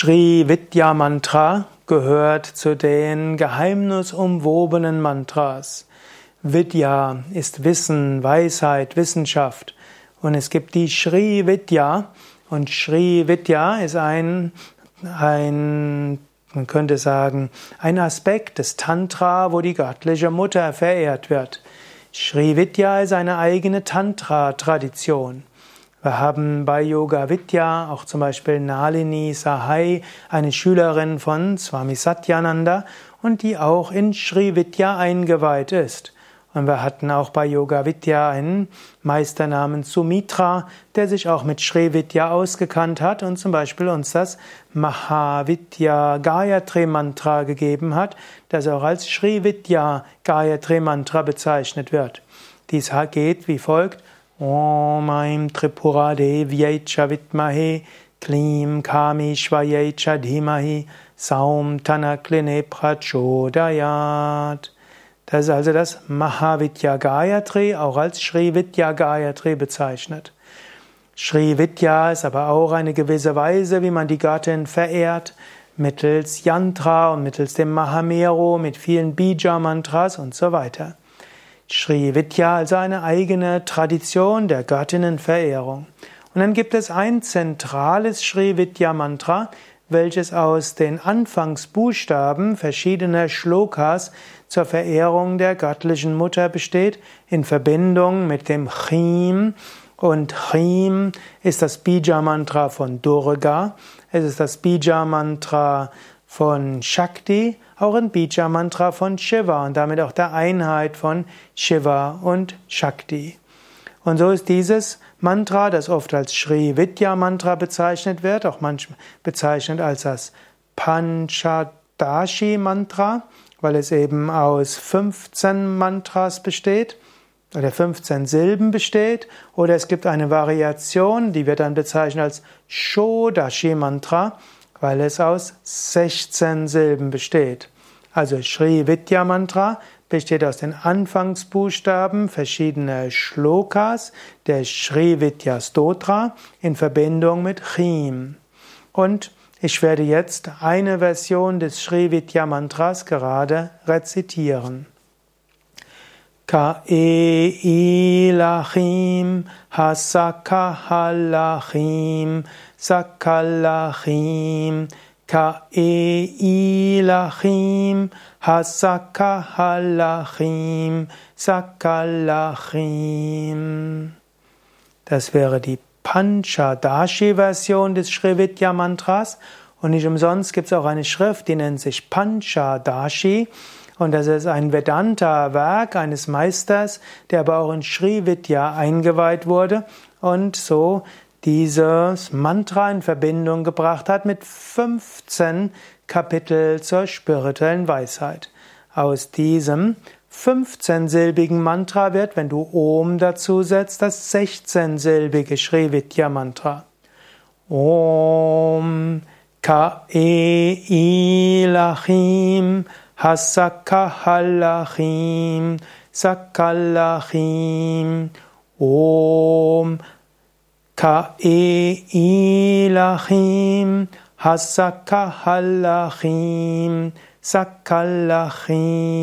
Shri Vidya Mantra gehört zu den geheimnisumwobenen Mantras. Vidya ist Wissen, Weisheit, Wissenschaft. Und es gibt die Shri Vidya. Und Shri Vidya ist ein, ein, man könnte sagen, ein Aspekt des Tantra, wo die göttliche Mutter verehrt wird. Shri Vidya ist eine eigene Tantra-Tradition. Wir haben bei Yoga Vidya auch zum Beispiel Nalini Sahai, eine Schülerin von Swami Satyananda und die auch in Sri Vidya eingeweiht ist. Und wir hatten auch bei Yoga Vidya einen Meister namens Sumitra, der sich auch mit Sri Vidya ausgekannt hat und zum Beispiel uns das Mahavidya Gayatri Mantra gegeben hat, das auch als Sri Vidya Gayatri Mantra bezeichnet wird. Dies geht wie folgt. Om Aim Tripura Devyai Chavitmahe Klim Kami Shvayai Chadhimahi Saum Tanakline Prachodayat. Das ist also das Mahavidya Gayatri, auch als Sri Vidya Gayatri bezeichnet. Sri Vidya ist aber auch eine gewisse Weise, wie man die Gattin verehrt, mittels Yantra und mittels dem Mahamero, mit vielen Bija-Mantras und so weiter. Sri Vidya, also eine eigene Tradition der Göttinnenverehrung. Und dann gibt es ein zentrales Sri Vidya Mantra, welches aus den Anfangsbuchstaben verschiedener Shlokas zur Verehrung der göttlichen Mutter besteht, in Verbindung mit dem Chim. Und Chim ist das Bija-Mantra von Durga, es ist das Bija-Mantra von Shakti, auch ein Bija-Mantra von Shiva und damit auch der Einheit von Shiva und Shakti. Und so ist dieses Mantra, das oft als Sri Vidya Mantra bezeichnet wird, auch manchmal bezeichnet als das Panchadashi Mantra, weil es eben aus 15 Mantras besteht oder 15 Silben besteht, oder es gibt eine Variation, die wird dann bezeichnet als Shodashi Mantra, weil es aus 16 Silben besteht. Also Sri Vidya Mantra besteht aus den Anfangsbuchstaben verschiedener Shlokas der Sri Vidya Stotra in Verbindung mit Chim. Und ich werde jetzt eine Version des Sri Vidya Mantras gerade rezitieren. Ka e ilachim hasakahalachim sakalachim ka e ilachim hasakahalachim sakalachim Das wäre die Panchadashi-Version des Srividya Mantras und nicht umsonst gibt es auch eine Schrift, die nennt sich Panchadashi und das ist ein Vedanta-Werk eines Meisters, der aber auch in Sri Vidya eingeweiht wurde und so dieses Mantra in Verbindung gebracht hat mit 15 Kapitel zur spirituellen Weisheit. Aus diesem 15-silbigen Mantra wird, wenn du Om dazu setzt, das 16-silbige Sri Vidya Mantra. Om Ka E Ilachim Hasakahalachim Sakalachim Om. Ka e ilachim Hasakahalachim Sakalachim